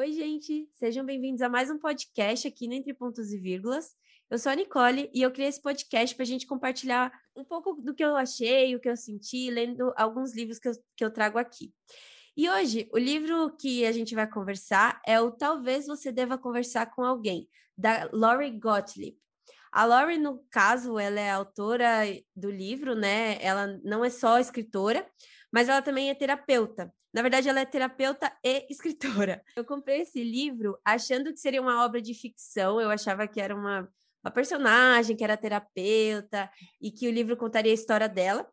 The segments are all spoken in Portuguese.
Oi, gente, sejam bem-vindos a mais um podcast aqui no Entre Pontos e Vírgulas. Eu sou a Nicole e eu criei esse podcast para a gente compartilhar um pouco do que eu achei, o que eu senti, lendo alguns livros que eu, que eu trago aqui. E hoje, o livro que a gente vai conversar é o Talvez Você Deva Conversar com Alguém, da Lori Gottlieb. A Lori, no caso, ela é autora do livro, né? Ela não é só escritora, mas ela também é terapeuta. Na verdade, ela é terapeuta e escritora. Eu comprei esse livro achando que seria uma obra de ficção, eu achava que era uma, uma personagem que era terapeuta e que o livro contaria a história dela.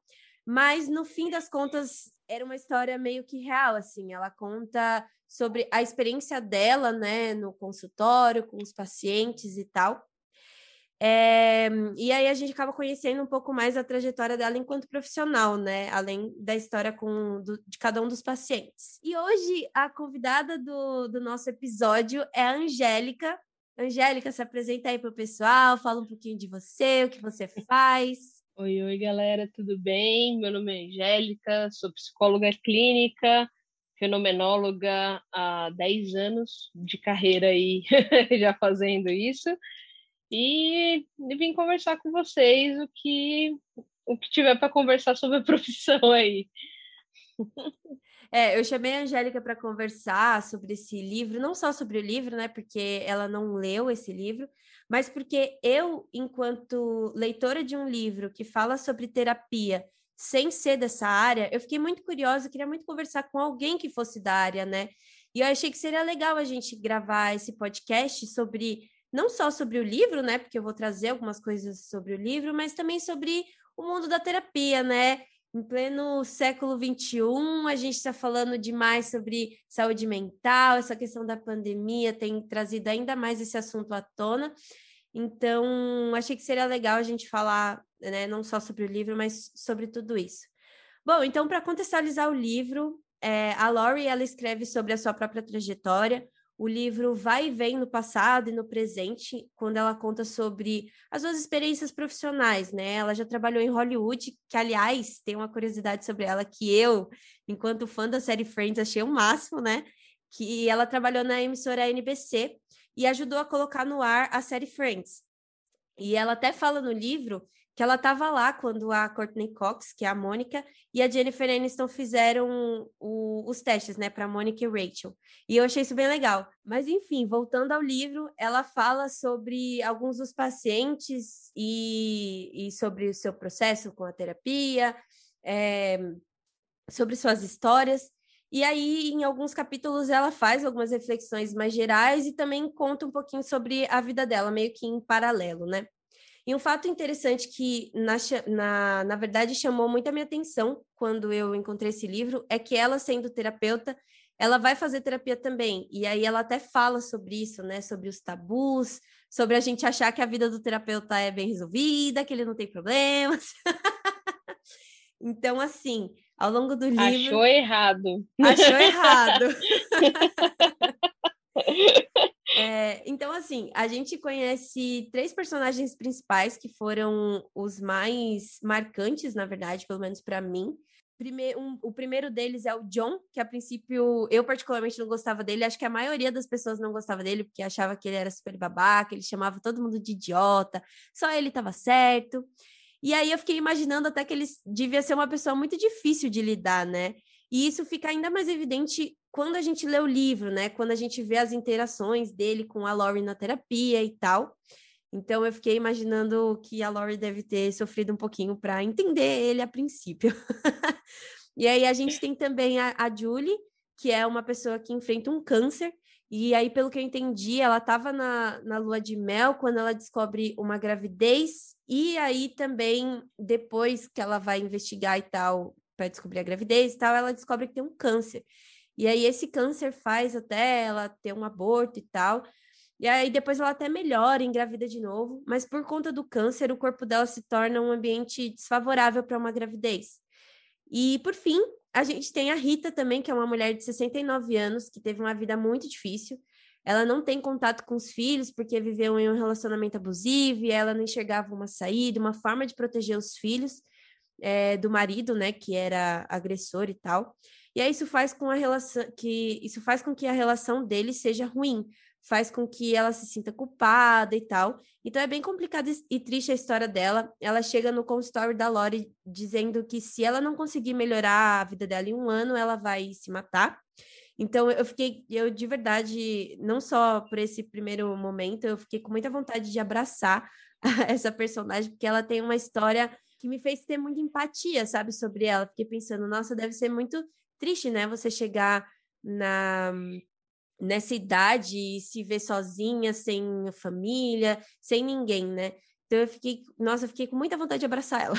Mas no fim das contas, era uma história meio que real, assim. Ela conta sobre a experiência dela, né, no consultório, com os pacientes e tal. É, e aí a gente acaba conhecendo um pouco mais a trajetória dela enquanto profissional, né? Além da história com, do, de cada um dos pacientes. E hoje a convidada do, do nosso episódio é a Angélica. Angélica, se apresenta aí para o pessoal, fala um pouquinho de você, o que você faz. Oi, oi, galera, tudo bem? Meu nome é Angélica, sou psicóloga clínica, fenomenóloga há 10 anos de carreira aí, já fazendo isso e vim conversar com vocês o que o que tiver para conversar sobre a profissão aí. É, eu chamei a Angélica para conversar sobre esse livro, não só sobre o livro, né, porque ela não leu esse livro, mas porque eu, enquanto leitora de um livro que fala sobre terapia, sem ser dessa área, eu fiquei muito curiosa, queria muito conversar com alguém que fosse da área, né? E eu achei que seria legal a gente gravar esse podcast sobre não só sobre o livro, né? Porque eu vou trazer algumas coisas sobre o livro, mas também sobre o mundo da terapia, né? Em pleno século XXI, a gente está falando demais sobre saúde mental, essa questão da pandemia tem trazido ainda mais esse assunto à tona. Então, achei que seria legal a gente falar, né, não só sobre o livro, mas sobre tudo isso. Bom, então, para contextualizar o livro, é, a Laurie ela escreve sobre a sua própria trajetória, o livro vai e vem no passado e no presente, quando ela conta sobre as suas experiências profissionais, né? Ela já trabalhou em Hollywood, que, aliás, tem uma curiosidade sobre ela que eu, enquanto fã da série Friends, achei o máximo, né? Que ela trabalhou na emissora NBC e ajudou a colocar no ar a série Friends. E ela até fala no livro que ela estava lá quando a Courtney Cox, que é a Mônica, e a Jennifer Aniston fizeram o, os testes, né, para Mônica e Rachel. E eu achei isso bem legal. Mas enfim, voltando ao livro, ela fala sobre alguns dos pacientes e, e sobre o seu processo com a terapia, é, sobre suas histórias. E aí, em alguns capítulos, ela faz algumas reflexões mais gerais e também conta um pouquinho sobre a vida dela, meio que em paralelo, né? E um fato interessante que, na, na, na verdade, chamou muito a minha atenção quando eu encontrei esse livro é que ela, sendo terapeuta, ela vai fazer terapia também. E aí ela até fala sobre isso, né? Sobre os tabus, sobre a gente achar que a vida do terapeuta é bem resolvida, que ele não tem problemas. então, assim, ao longo do livro. Achou errado. Achou errado. É, então, assim, a gente conhece três personagens principais que foram os mais marcantes, na verdade, pelo menos para mim. Primeiro, um, o primeiro deles é o John, que a princípio eu particularmente não gostava dele. Acho que a maioria das pessoas não gostava dele porque achava que ele era super babaca, ele chamava todo mundo de idiota, só ele estava certo. E aí eu fiquei imaginando até que ele devia ser uma pessoa muito difícil de lidar, né? E isso fica ainda mais evidente quando a gente lê o livro, né? Quando a gente vê as interações dele com a Laurie na terapia e tal. Então eu fiquei imaginando que a Laurie deve ter sofrido um pouquinho para entender ele a princípio. e aí a gente tem também a, a Julie, que é uma pessoa que enfrenta um câncer. E aí, pelo que eu entendi, ela estava na, na lua de mel quando ela descobre uma gravidez. E aí também, depois que ela vai investigar e tal, para descobrir a gravidez e tal, ela descobre que tem um câncer. E aí esse câncer faz até ela ter um aborto e tal. E aí depois ela até melhora, engravida de novo, mas por conta do câncer, o corpo dela se torna um ambiente desfavorável para uma gravidez. E por fim, a gente tem a Rita também, que é uma mulher de 69 anos, que teve uma vida muito difícil. Ela não tem contato com os filhos porque viveu em um relacionamento abusivo e ela não enxergava uma saída, uma forma de proteger os filhos é, do marido, né, que era agressor e tal. E aí isso faz com a relação que isso faz com que a relação dele seja ruim, faz com que ela se sinta culpada e tal. Então é bem complicada e triste a história dela. Ela chega no consultório da Lori dizendo que se ela não conseguir melhorar a vida dela em um ano, ela vai se matar. Então eu fiquei, eu de verdade, não só por esse primeiro momento, eu fiquei com muita vontade de abraçar essa personagem, porque ela tem uma história que me fez ter muita empatia, sabe, sobre ela. Fiquei pensando, nossa, deve ser muito triste, né? Você chegar na nessa idade e se ver sozinha, sem família, sem ninguém, né? Então eu fiquei, nossa, eu fiquei com muita vontade de abraçar ela.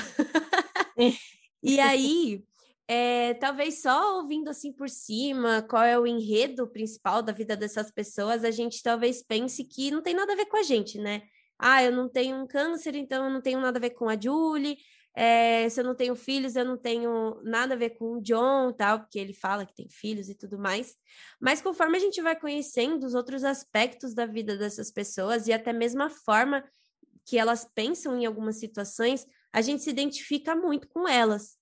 e aí, é, talvez só ouvindo assim por cima qual é o enredo principal da vida dessas pessoas, a gente talvez pense que não tem nada a ver com a gente, né? Ah, eu não tenho um câncer, então eu não tenho nada a ver com a Julie. É, se eu não tenho filhos, eu não tenho nada a ver com o John, tal, porque ele fala que tem filhos e tudo mais. Mas conforme a gente vai conhecendo os outros aspectos da vida dessas pessoas e até mesmo a forma que elas pensam em algumas situações, a gente se identifica muito com elas.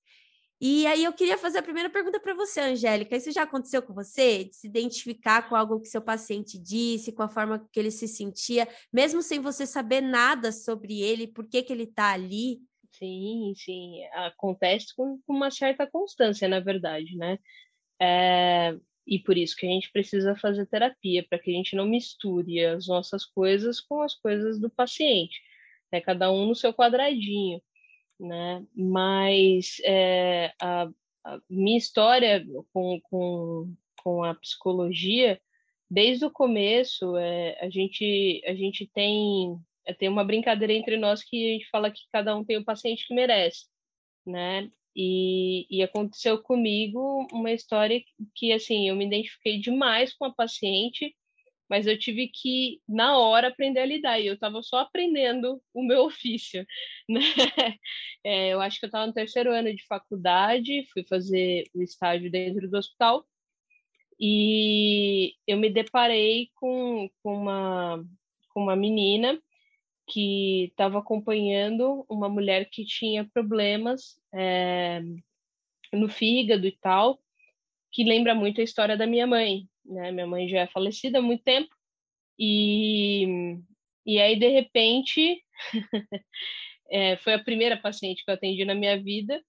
E aí eu queria fazer a primeira pergunta para você, Angélica. Isso já aconteceu com você? De se identificar com algo que seu paciente disse, com a forma que ele se sentia, mesmo sem você saber nada sobre ele, por que, que ele está ali? Sim, sim. Acontece com uma certa constância, na verdade, né? É... E por isso que a gente precisa fazer terapia, para que a gente não misture as nossas coisas com as coisas do paciente. Né? Cada um no seu quadradinho né? Mas é, a, a, minha história com, com, com a psicologia, desde o começo, é, a, gente, a gente tem, é, tem uma brincadeira entre nós que a gente fala que cada um tem o paciente que merece, né? E, e aconteceu comigo uma história que, assim, eu me identifiquei demais com a paciente, mas eu tive que, na hora, aprender a lidar. E eu estava só aprendendo o meu ofício. Né? É, eu acho que eu estava no terceiro ano de faculdade, fui fazer o estágio dentro do hospital, e eu me deparei com, com, uma, com uma menina que estava acompanhando uma mulher que tinha problemas é, no fígado e tal, que lembra muito a história da minha mãe, né? Minha mãe já é falecida há muito tempo e e aí de repente é, foi a primeira paciente que eu atendi na minha vida.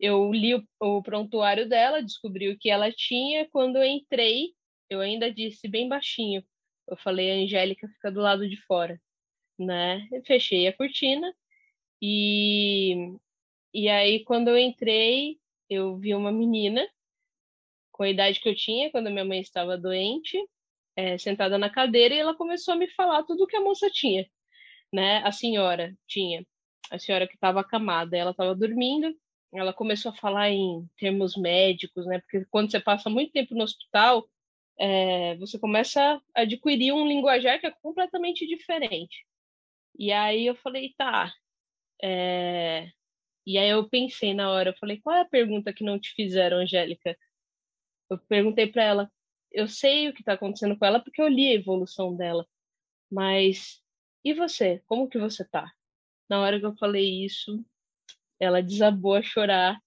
Eu li o, o prontuário dela, descobri o que ela tinha. Quando eu entrei, eu ainda disse bem baixinho. Eu falei, a Angélica fica do lado de fora, né? Eu fechei a cortina e e aí quando eu entrei, eu vi uma menina com a idade que eu tinha, quando minha mãe estava doente, é, sentada na cadeira, e ela começou a me falar tudo que a moça tinha, né? A senhora tinha, a senhora que estava acamada, ela estava dormindo, ela começou a falar em termos médicos, né? Porque quando você passa muito tempo no hospital, é, você começa a adquirir um linguajar que é completamente diferente. E aí eu falei, tá. É... E aí eu pensei na hora, eu falei, qual é a pergunta que não te fizeram, Angélica? Eu perguntei para ela, eu sei o que está acontecendo com ela porque eu li a evolução dela, mas e você? Como que você tá? Na hora que eu falei isso, ela desabou a chorar,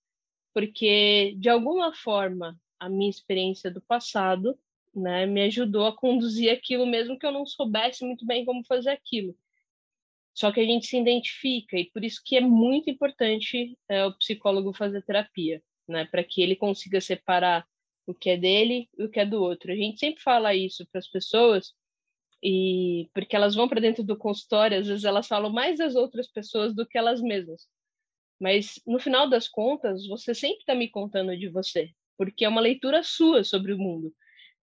porque de alguma forma a minha experiência do passado, né, me ajudou a conduzir aquilo mesmo que eu não soubesse muito bem como fazer aquilo. Só que a gente se identifica e por isso que é muito importante é, o psicólogo fazer terapia, né, para que ele consiga separar o que é dele e o que é do outro. A gente sempre fala isso para as pessoas e porque elas vão para dentro do consultório, às vezes elas falam mais das outras pessoas do que elas mesmas. Mas no final das contas, você sempre está me contando de você, porque é uma leitura sua sobre o mundo,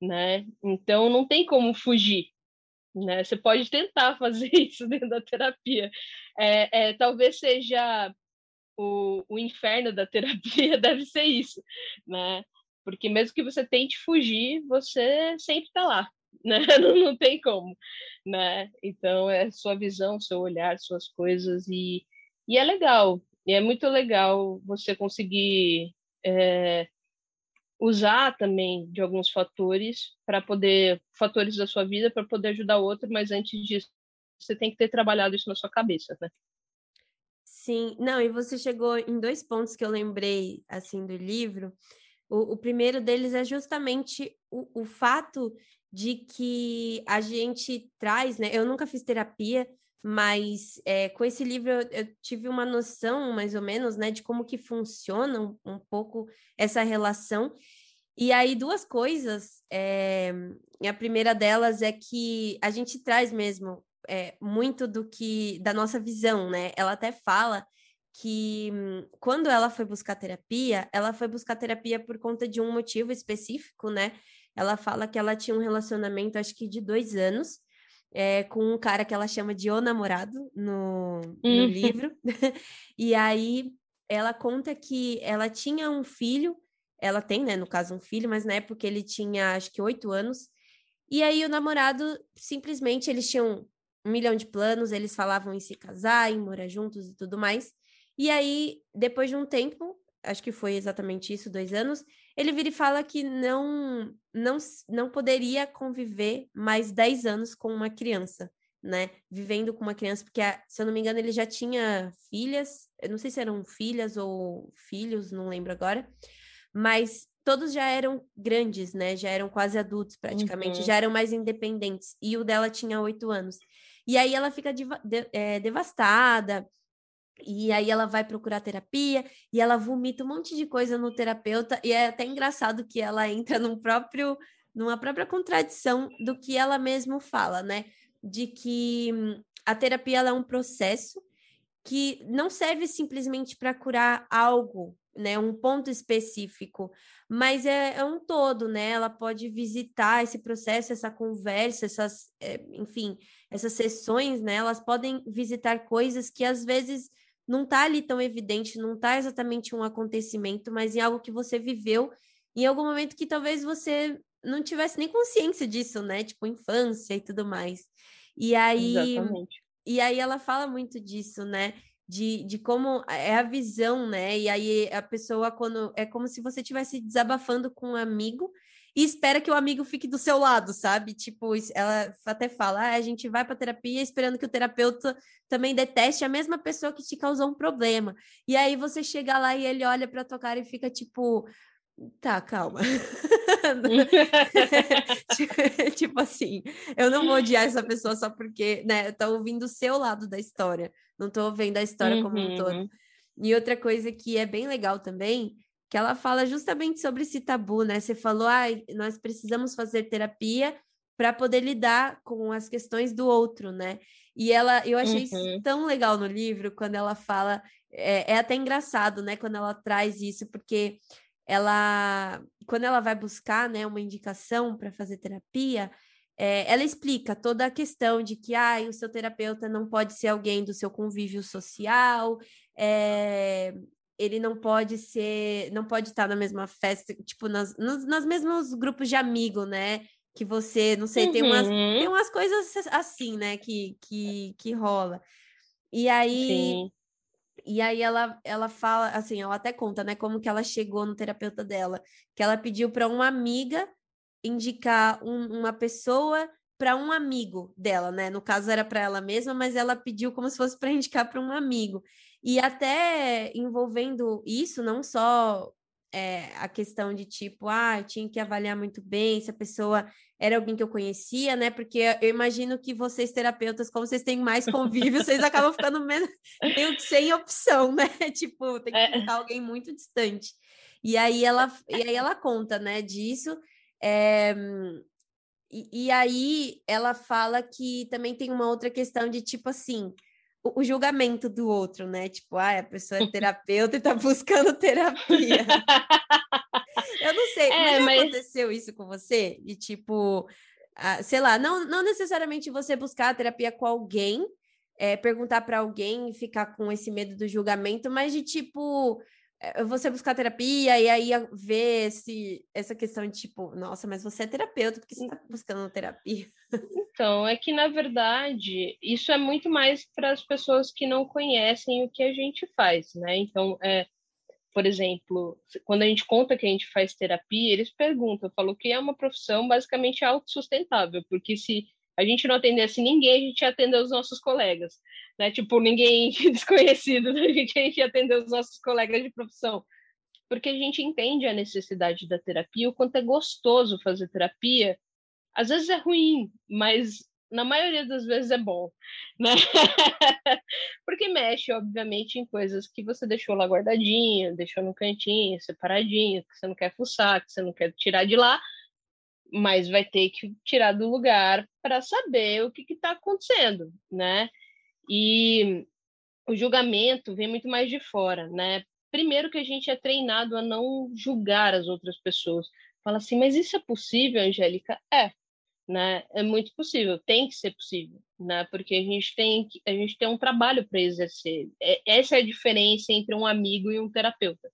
né? Então não tem como fugir, né? Você pode tentar fazer isso dentro da terapia. É, é talvez seja o, o inferno da terapia deve ser isso, né? Porque mesmo que você tente fugir, você sempre está lá, né? Não, não tem como, né? Então é sua visão, seu olhar, suas coisas e, e é legal. E é muito legal você conseguir é, usar também de alguns fatores para poder fatores da sua vida para poder ajudar o outro, mas antes disso você tem que ter trabalhado isso na sua cabeça, né? Sim, não, e você chegou em dois pontos que eu lembrei assim do livro, O, o primeiro deles é justamente o, o fato de que a gente traz, né? Eu nunca fiz terapia, mas é, com esse livro eu, eu, tive uma noção, mais ou menos, né, de como que funciona um, um pouco essa relação. E aí, duas coisas. É, a primeira delas é que a gente traz mesmo é, muito do que da nossa visão, né? Ela até fala que quando ela foi buscar terapia, ela foi buscar terapia por conta de um motivo específico, né? Ela fala que ela tinha um relacionamento, acho que de dois anos, é, com um cara que ela chama de o namorado no, no uhum. livro. e aí ela conta que ela tinha um filho, ela tem, né, no caso, um filho, mas na época ele tinha acho que oito anos. E aí o namorado simplesmente eles tinham um milhão de planos, eles falavam em se casar, em morar juntos e tudo mais. E aí, depois de um tempo, acho que foi exatamente isso, dois anos, ele vira e fala que não, não, não poderia conviver mais dez anos com uma criança, né? Vivendo com uma criança, porque, se eu não me engano, ele já tinha filhas, eu não sei se eram filhas ou filhos, não lembro agora, mas todos já eram grandes, né? Já eram quase adultos, praticamente, uhum. já eram mais independentes. E o dela tinha oito anos. E aí ela fica de, é, devastada, e aí ela vai procurar terapia e ela vomita um monte de coisa no terapeuta e é até engraçado que ela entra num próprio numa própria contradição do que ela mesma fala, né? De que a terapia é um processo que não serve simplesmente para curar algo, né? Um ponto específico, mas é, é, um todo, né? Ela pode visitar esse processo, essa conversa, essas, é, enfim, essas sessões, né? Elas podem visitar coisas que às vezes não está ali tão evidente, não está exatamente um acontecimento, mas em algo que você viveu em algum momento que talvez você não tivesse nem consciência disso, né? Tipo, infância e tudo mais. E aí, Exatamente. e aí ela fala muito disso, né? De, de como é a visão, né? E aí a pessoa, quando é como se você estivesse desabafando com um amigo e espera que o amigo fique do seu lado, sabe? Tipo, ela até fala: ah, a gente vai para terapia esperando que o terapeuta também deteste a mesma pessoa que te causou um problema. E aí você chega lá e ele olha para tua cara e fica tipo. Tá, calma. tipo assim, eu não vou odiar essa pessoa só porque, né, eu tô ouvindo o seu lado da história, não tô vendo a história uhum. como um todo. Uhum. E outra coisa que é bem legal também que ela fala justamente sobre esse tabu, né? Você falou, ah, nós precisamos fazer terapia para poder lidar com as questões do outro, né? E ela, eu achei uhum. isso tão legal no livro quando ela fala, é, é até engraçado, né? Quando ela traz isso, porque ela, quando ela vai buscar, né, uma indicação para fazer terapia, é, ela explica toda a questão de que ah, o seu terapeuta não pode ser alguém do seu convívio social, é, ele não pode ser, não pode estar na mesma festa, tipo, nas, nos, nas mesmos grupos de amigo, né? Que você, não sei, uhum. tem, umas, tem umas coisas assim, né, que, que, que rola. E aí, Sim. e aí ela, ela fala, assim, ela até conta, né, como que ela chegou no terapeuta dela, que ela pediu para uma amiga indicar um, uma pessoa para um amigo dela, né? No caso era para ela mesma, mas ela pediu como se fosse para indicar para um amigo. E até envolvendo isso, não só é, a questão de tipo, ah, eu tinha que avaliar muito bem se a pessoa era alguém que eu conhecia, né? Porque eu imagino que vocês, terapeutas, como vocês têm mais convívio, vocês acabam ficando meio, meio sem opção, né? tipo, tem que é. ficar alguém muito distante. E aí ela, e aí ela conta, né, disso. É, e, e aí ela fala que também tem uma outra questão de tipo assim o, julgamento do outro, né? Tipo, ah, a pessoa é terapeuta e tá buscando terapia. Eu não sei, é, mas, aconteceu isso com você? De tipo, ah, sei lá, não, não necessariamente você buscar terapia com alguém, é, perguntar para alguém e ficar com esse medo do julgamento, mas de tipo, você buscar terapia e aí ver esse, essa questão de tipo, nossa, mas você é terapeuta, por que você está buscando terapia? Então, é que na verdade isso é muito mais para as pessoas que não conhecem o que a gente faz, né? Então, é, por exemplo, quando a gente conta que a gente faz terapia, eles perguntam, falou que é uma profissão basicamente autossustentável, porque se a gente não atendesse ninguém, a gente ia atender os nossos colegas, né? Tipo, ninguém desconhecido, a gente, a gente ia atender os nossos colegas de profissão. porque a gente entende a necessidade da terapia, o quanto é gostoso fazer terapia. Às vezes é ruim, mas na maioria das vezes é bom, né? Porque mexe, obviamente, em coisas que você deixou lá guardadinha, deixou no cantinho, separadinho, que você não quer fuçar, que você não quer tirar de lá, mas vai ter que tirar do lugar para saber o que está acontecendo, né? E o julgamento vem muito mais de fora, né? Primeiro que a gente é treinado a não julgar as outras pessoas. Fala assim, mas isso é possível, Angélica? É, né? É muito possível, tem que ser possível, né? Porque a gente tem a gente tem um trabalho para exercer. É, essa é a diferença entre um amigo e um terapeuta,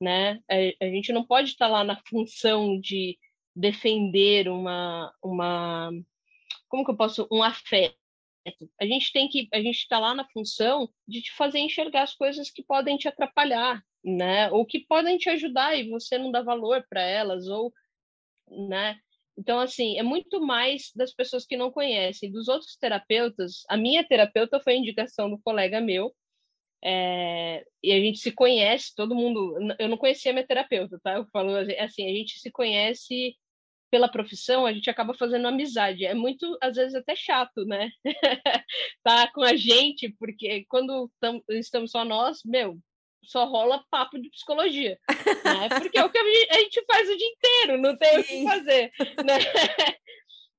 né? A, a gente não pode estar lá na função de defender uma uma como que eu posso um afeto. A gente tem que a gente está lá na função de te fazer enxergar as coisas que podem te atrapalhar, né? Ou que podem te ajudar e você não dá valor para elas ou né? Então, assim, é muito mais das pessoas que não conhecem. Dos outros terapeutas, a minha terapeuta foi indicação do colega meu, é, e a gente se conhece, todo mundo. Eu não conhecia minha terapeuta, tá? Eu falo assim, a gente se conhece pela profissão, a gente acaba fazendo amizade. É muito, às vezes, até chato, né? tá com a gente, porque quando tam, estamos só nós, meu, só rola papo de psicologia, né? Porque é o que a gente faz o dia inteiro, não tem Sim. o que fazer, né?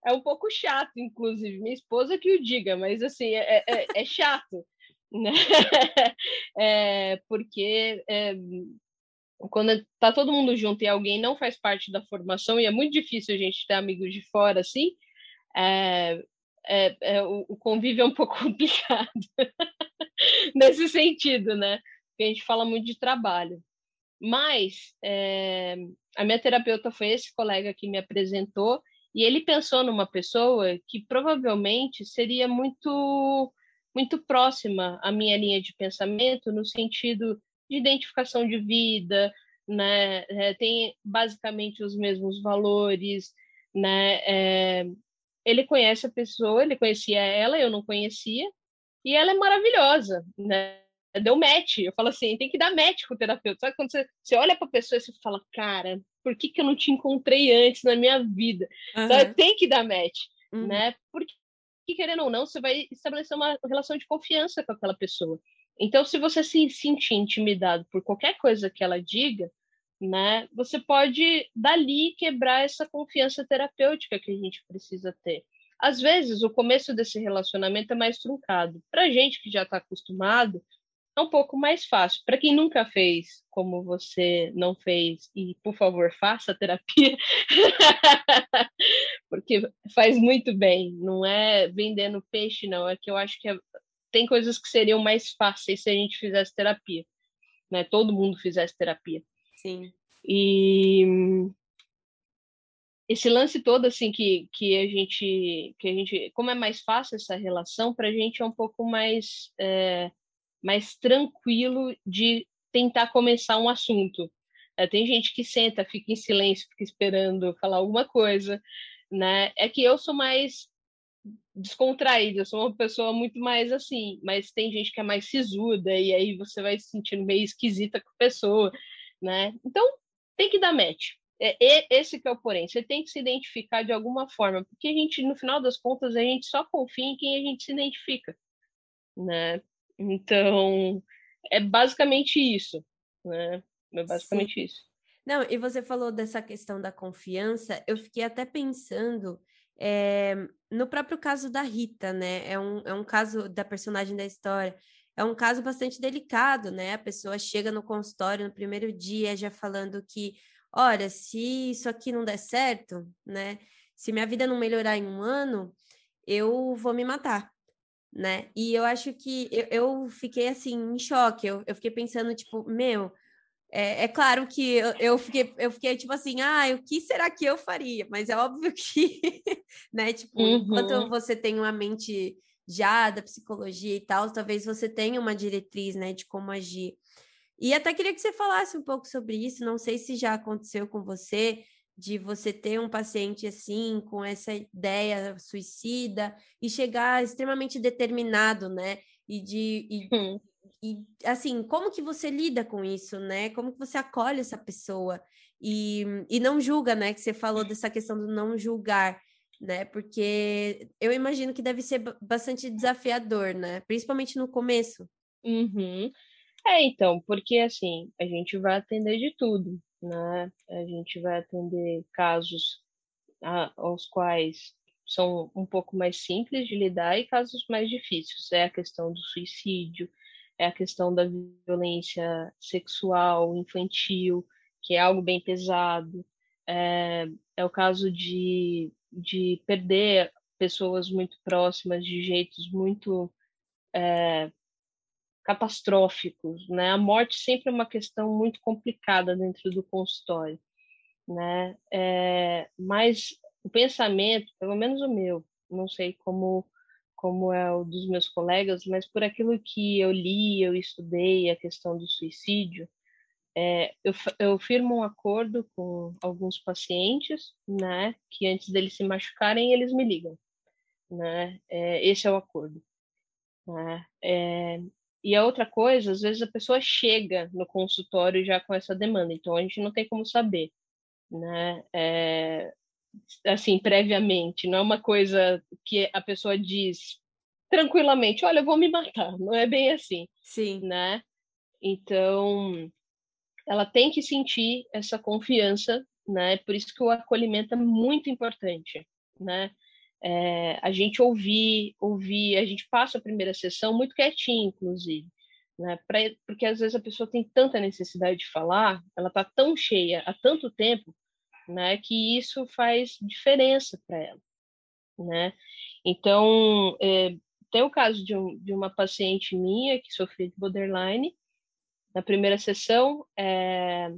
É um pouco chato, inclusive, minha esposa que o diga, mas assim, é, é, é chato, né? É, porque é, quando tá todo mundo junto e alguém não faz parte da formação, e é muito difícil a gente ter amigos de fora, assim, é, é, é, o, convívio é um pouco complicado nesse sentido, né? porque a gente fala muito de trabalho. Mas é, a minha terapeuta foi esse colega que me apresentou e ele pensou numa pessoa que provavelmente seria muito muito próxima à minha linha de pensamento no sentido de identificação de vida, né? É, tem basicamente os mesmos valores, né? É, ele conhece a pessoa, ele conhecia ela, eu não conhecia, e ela é maravilhosa, né? deu match. Eu falo assim, tem que dar match com o terapeuta. Sabe quando você, você olha para a pessoa e você fala, cara, por que, que eu não te encontrei antes na minha vida? Uhum. Sabe? Tem que dar match, uhum. né? Porque, querendo ou não, você vai estabelecer uma relação de confiança com aquela pessoa. Então, se você se sentir intimidado por qualquer coisa que ela diga, né, você pode dali quebrar essa confiança terapêutica que a gente precisa ter. Às vezes, o começo desse relacionamento é mais truncado. Para gente que já está acostumado, é um pouco mais fácil. Para quem nunca fez, como você não fez, e por favor, faça terapia, porque faz muito bem. Não é vendendo peixe, não. É que eu acho que é... tem coisas que seriam mais fáceis se a gente fizesse terapia, né? Todo mundo fizesse terapia. Sim. E esse lance todo assim que, que a gente que a gente como é mais fácil essa relação para a gente é um pouco mais é, mais tranquilo de tentar começar um assunto. É, tem gente que senta, fica em silêncio, fica esperando falar alguma coisa, né? É que eu sou mais descontraída, eu sou uma pessoa muito mais assim, mas tem gente que é mais sisuda e aí você vai se sentindo meio esquisita com a pessoa, né? Então, tem que dar match. É, esse que é o porém, você tem que se identificar de alguma forma, porque a gente, no final das contas, a gente só confia em quem a gente se identifica, né? Então, é basicamente isso, né? É basicamente Sim. isso. Não, e você falou dessa questão da confiança, eu fiquei até pensando é, no próprio caso da Rita, né? É um, é um caso da personagem da história, é um caso bastante delicado, né? A pessoa chega no consultório no primeiro dia já falando que, olha, se isso aqui não der certo, né? Se minha vida não melhorar em um ano, eu vou me matar né? E eu acho que eu, eu fiquei assim em choque. Eu, eu fiquei pensando, tipo, meu, é, é claro que eu, fiquei, eu fiquei tipo assim, ah, o que será que eu faria? Mas é óbvio que, né, tipo, uhum. enquanto você tem uma mente já da psicologia e tal, talvez você tenha uma diretriz, né, de como agir. E até queria que você falasse um pouco sobre isso, não sei se já aconteceu com você, de você ter um paciente assim, com essa ideia suicida, e chegar extremamente determinado, né? E de, e, hum. E, assim, como que você lida com isso, né? Como que você acolhe essa pessoa e, e não julga, né? Que você falou dessa questão do não julgar, né? Porque eu imagino que deve ser bastante desafiador, né? Principalmente no começo. Uhum. É, então, porque assim, a gente vai atender de tudo, né? A gente vai atender casos a, aos quais são um pouco mais simples de lidar e casos mais difíceis. É a questão do suicídio, é a questão da violência sexual infantil, que é algo bem pesado, é, é o caso de, de perder pessoas muito próximas de jeitos muito é, catastróficos, né? A morte sempre é uma questão muito complicada dentro do consultório, né? É, mas o pensamento, pelo menos o meu, não sei como como é o dos meus colegas, mas por aquilo que eu li, eu estudei a questão do suicídio, é, eu, eu firmo um acordo com alguns pacientes, né, que antes deles se machucarem, eles me ligam, né, é, esse é o acordo, né, é, e a outra coisa, às vezes a pessoa chega no consultório já com essa demanda, então a gente não tem como saber, né, é, assim, previamente, não é uma coisa que a pessoa diz tranquilamente, olha, eu vou me matar, não é bem assim, Sim. né? Então, ela tem que sentir essa confiança, né? Por isso que o acolhimento é muito importante, né? É, a gente ouvir, ouvir, a gente passa a primeira sessão muito quietinho, inclusive, né? Pra, porque às vezes a pessoa tem tanta necessidade de falar, ela tá tão cheia há tanto tempo né? Que isso faz diferença para ela, né? Então, é, tem o caso de, um, de, uma paciente minha que sofreu de borderline. Na primeira sessão, é,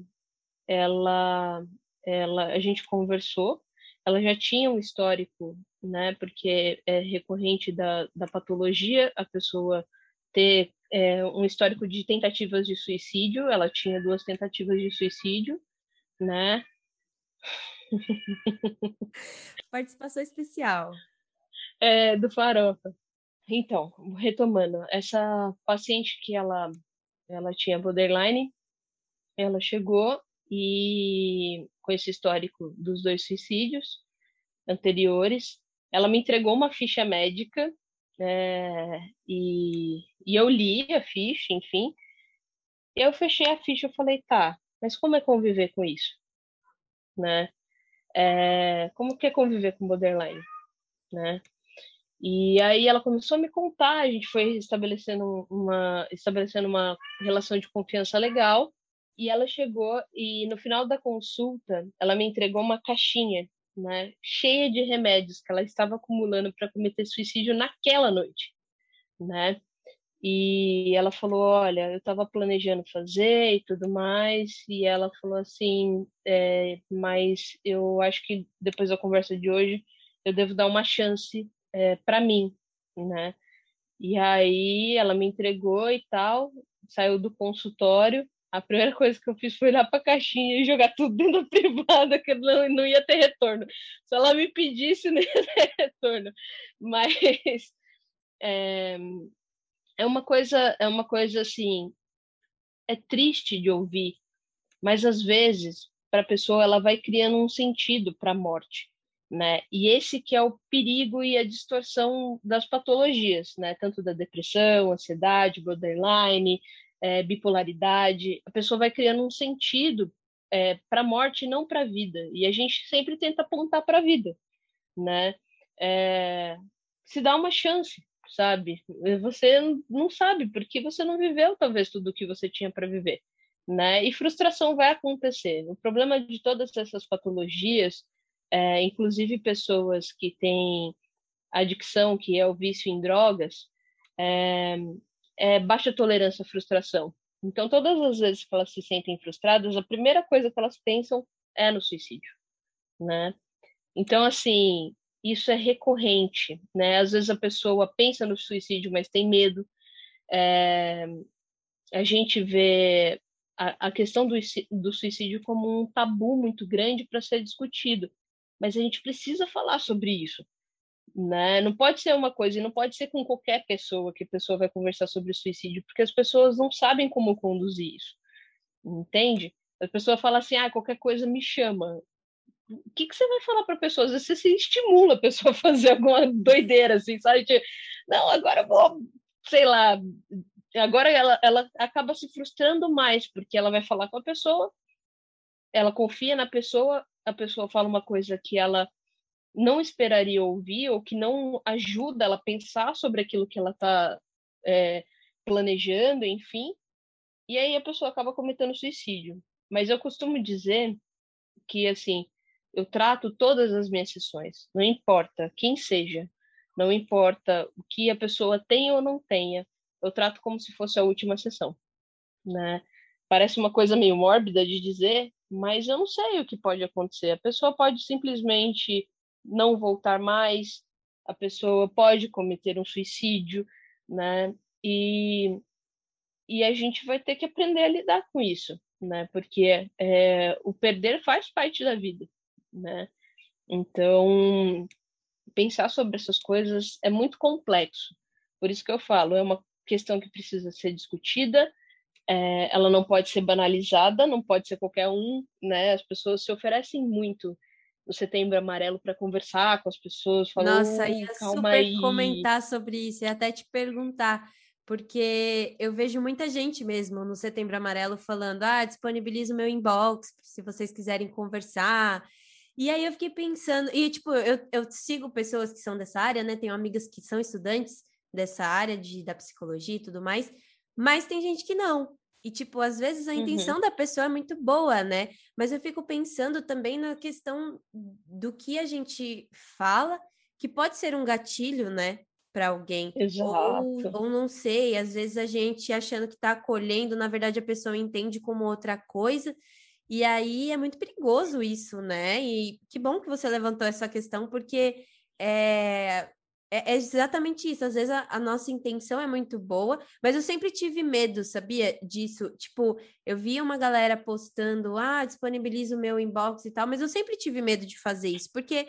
ela, ela, a gente conversou. Ela já tinha um histórico, né? Porque é recorrente da, da patologia a pessoa ter é, um histórico de tentativas de suicídio. Ela tinha duas tentativas de suicídio, né? Participação especial. É, do Farofa. Então, retomando, essa paciente que ela, ela tinha borderline, ela chegou e com esse histórico dos dois suicídios anteriores, ela me entregou uma ficha médica é, e, e eu li a ficha, enfim. Eu fechei a ficha e falei, tá, mas como é conviver com isso? Né? É, como que é conviver com borderline, né? E aí ela começou a me contar, a gente foi estabelecendo uma estabelecendo uma relação de confiança legal, e ela chegou e no final da consulta, ela me entregou uma caixinha, né, cheia de remédios que ela estava acumulando para cometer suicídio naquela noite, né? E ela falou: Olha, eu estava planejando fazer e tudo mais. E ela falou assim: é, Mas eu acho que depois da conversa de hoje, eu devo dar uma chance é, para mim, né? E aí ela me entregou e tal, saiu do consultório. A primeira coisa que eu fiz foi olhar para a caixinha e jogar tudo dentro da privada, que não, não ia ter retorno. Se ela me pedisse, não ia ter retorno. Mas é, é uma coisa, é uma coisa assim, é triste de ouvir, mas às vezes para a pessoa ela vai criando um sentido para a morte, né? E esse que é o perigo e a distorção das patologias, né? Tanto da depressão, ansiedade, borderline, é, bipolaridade, a pessoa vai criando um sentido é, para a morte, não para a vida. E a gente sempre tenta apontar para a vida, né? É, se dá uma chance, sabe? Você não sabe porque você não viveu talvez tudo o que você tinha para viver, né? E frustração vai acontecer. O problema de todas essas patologias, é, inclusive pessoas que têm adicção, que é o vício em drogas, é, é baixa tolerância à frustração. Então, todas as vezes que elas se sentem frustradas, a primeira coisa que elas pensam é no suicídio, né? Então, assim, isso é recorrente, né? Às vezes a pessoa pensa no suicídio, mas tem medo. É, a gente vê a, a questão do, do suicídio como um tabu muito grande para ser discutido, mas a gente precisa falar sobre isso, né? Não pode ser uma coisa, e não pode ser com qualquer pessoa que a pessoa vai conversar sobre suicídio, porque as pessoas não sabem como conduzir isso, entende? A pessoa fala assim, ah, qualquer coisa me chama. O que, que você vai falar para a pessoa? Às vezes você se estimula a pessoa a fazer alguma doideira, assim, sabe? Tipo, não, agora eu vou, sei lá. Agora ela, ela acaba se frustrando mais, porque ela vai falar com a pessoa, ela confia na pessoa, a pessoa fala uma coisa que ela não esperaria ouvir ou que não ajuda ela a pensar sobre aquilo que ela está é, planejando, enfim, e aí a pessoa acaba cometendo suicídio. Mas eu costumo dizer que, assim, eu trato todas as minhas sessões, não importa quem seja, não importa o que a pessoa tem ou não tenha, eu trato como se fosse a última sessão, né? Parece uma coisa meio mórbida de dizer, mas eu não sei o que pode acontecer. A pessoa pode simplesmente não voltar mais, a pessoa pode cometer um suicídio, né? E, e a gente vai ter que aprender a lidar com isso, né? Porque é, o perder faz parte da vida, né? Então, pensar sobre essas coisas é muito complexo. Por isso que eu falo, é uma questão que precisa ser discutida, é, ela não pode ser banalizada, não pode ser qualquer um, né? As pessoas se oferecem muito no Setembro Amarelo para conversar com as pessoas. Falando, Nossa, ia super aí. comentar sobre isso e até te perguntar, porque eu vejo muita gente mesmo no Setembro Amarelo falando: ah, disponibilizo meu inbox se vocês quiserem conversar. E aí eu fiquei pensando, e tipo, eu, eu sigo pessoas que são dessa área, né? Tenho amigas que são estudantes dessa área de, da psicologia e tudo mais, mas tem gente que não. E, tipo, às vezes a uhum. intenção uhum. da pessoa é muito boa, né? Mas eu fico pensando também na questão do que a gente fala, que pode ser um gatilho, né? Para alguém. Ou, ou não sei, às vezes a gente achando que está acolhendo, na verdade a pessoa entende como outra coisa. E aí é muito perigoso isso, né? E que bom que você levantou essa questão, porque é, é, é exatamente isso. Às vezes a, a, nossa intenção é muito boa, mas eu sempre tive medo, sabia? Disso. Tipo, eu via uma galera postando, ah, disponibiliza o meu inbox e tal, mas eu sempre tive medo de fazer isso, porque,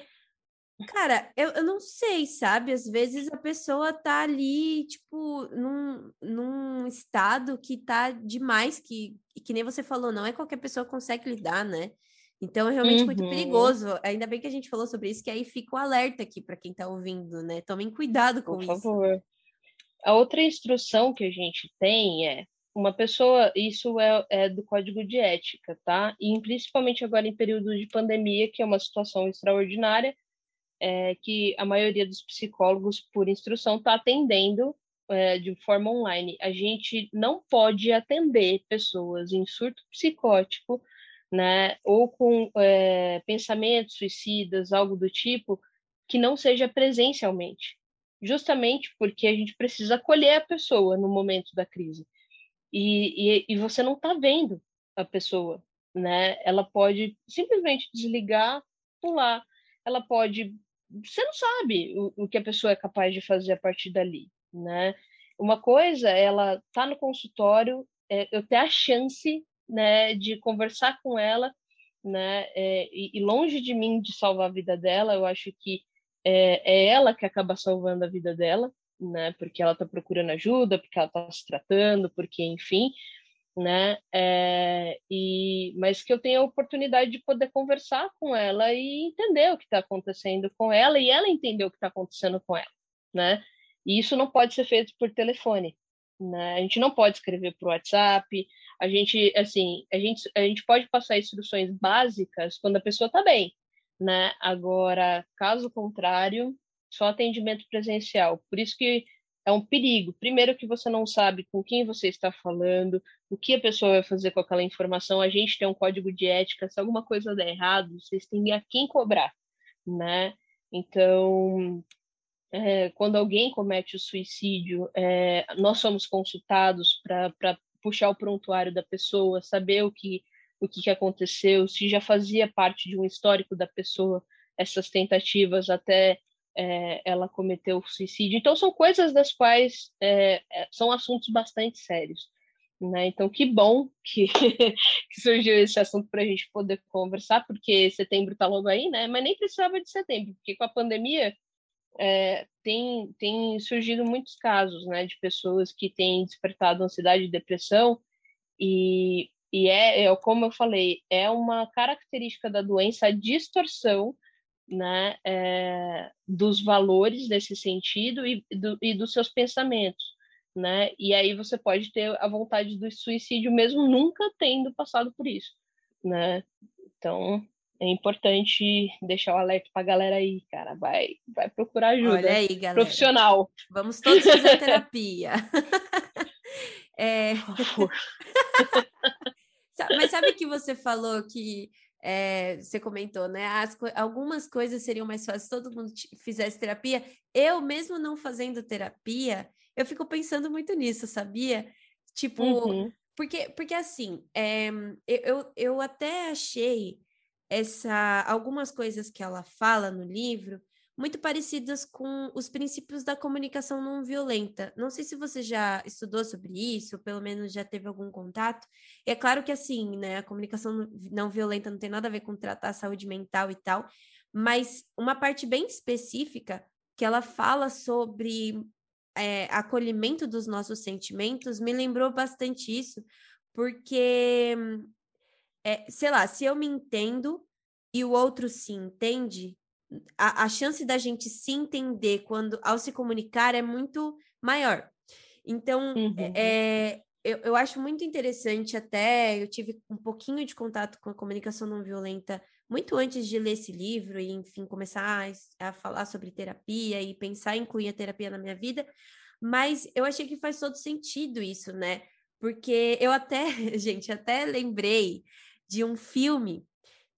cara, eu, eu não sei, sabe? Às vezes a pessoa tá ali, tipo, num, num estado que tá demais, que, que nem você falou, não é qualquer pessoa consegue lidar, né? Então é realmente uhum. muito perigoso. Ainda bem que a gente falou sobre isso, que aí fica o alerta aqui para quem está ouvindo, né? Tomem cuidado com Por isso. Por favor. A outra instrução que a gente tem é uma pessoa, isso é, é, do código de ética, tá? E principalmente agora em período de pandemia, que é uma situação extraordinária, é, que a maioria dos psicólogos, por instrução, está atendendo é, de forma online. A gente não pode atender pessoas em surto psicótico né, ou com é, pensamentos suicidas, algo do tipo, que não seja presencialmente, justamente porque a gente precisa acolher a pessoa no momento da crise. E, e, e você não está vendo a pessoa, né? Ela pode simplesmente desligar, pular, ela pode. Você não sabe o, o que a pessoa é capaz de fazer a partir dali, né? Uma coisa, ela tá no consultório, é, eu ter a chance né, de conversar com ela, né, é, e, e, longe de mim de salvar a vida dela, eu acho que é, é ela que acaba salvando a vida dela, né, porque ela está procurando ajuda, porque ela está se tratando, porque, enfim, né, é, e, mas que eu tenha a oportunidade de poder conversar com ela e entender o que está acontecendo com ela e ela entender o que está acontecendo com ela, né, e isso não pode ser feito por telefone, né? A gente não pode escrever por WhatsApp, a gente, assim, a gente, a gente pode passar instruções básicas quando a pessoa está bem, né? Agora, caso contrário, só atendimento presencial. Por isso que é um perigo. Primeiro que você não sabe com quem você está falando, o que a pessoa vai fazer com aquela informação. A gente tem um código de ética, se alguma coisa der errado, vocês têm a quem cobrar, né? Então, é, quando alguém comete o suicídio, é, nós somos consultados para puxar o prontuário da pessoa, saber o que, o que aconteceu, se já fazia parte de um histórico da pessoa essas tentativas até é, ela cometer o suicídio. Então, são coisas das quais é, são assuntos bastante sérios. Né? Então, que bom que, que surgiu esse assunto para a gente poder conversar, porque setembro está logo aí, né? Mas nem precisava de setembro, porque com a pandemia é, tem, tem surgido muitos casos, né, de pessoas que têm despertado ansiedade e depressão e, e é, é, como eu falei, é uma característica da doença a distorção né, é, dos valores nesse sentido e, do, e dos seus pensamentos, né? E aí você pode ter a vontade do suicídio mesmo nunca tendo passado por isso, né? Então é importante deixar o alerta para a galera aí, cara, vai, vai procurar ajuda Olha aí, galera. profissional. Vamos todos fazer terapia. é... Mas sabe que você falou que é, você comentou, né? As, algumas coisas seriam mais fáceis se todo mundo fizesse terapia. Eu, mesmo não fazendo terapia, eu fico pensando muito nisso, sabia? Tipo, uhum. porque, porque assim, é, eu, eu até achei essa algumas coisas que ela fala no livro muito parecidas com os princípios da comunicação não violenta. Não sei se você já estudou sobre isso, ou pelo menos já teve algum contato. E é claro que assim, né, a comunicação não violenta não tem nada a ver com tratar a saúde mental e tal, mas uma parte bem específica que ela fala sobre é, acolhimento dos nossos sentimentos me lembrou bastante isso, porque, é, sei lá, se eu me entendo e o outro se entende, a, a chance da gente se entender quando ao se comunicar é muito maior. Então, uhum. é, eu, eu acho muito interessante até, eu tive um pouquinho de contato com a comunicação não violenta muito antes de ler esse livro e, enfim, começar a, a falar sobre terapia e pensar em incluir a terapia na minha vida, mas eu achei que faz todo sentido isso, né? Porque eu até, gente, até lembrei de um filme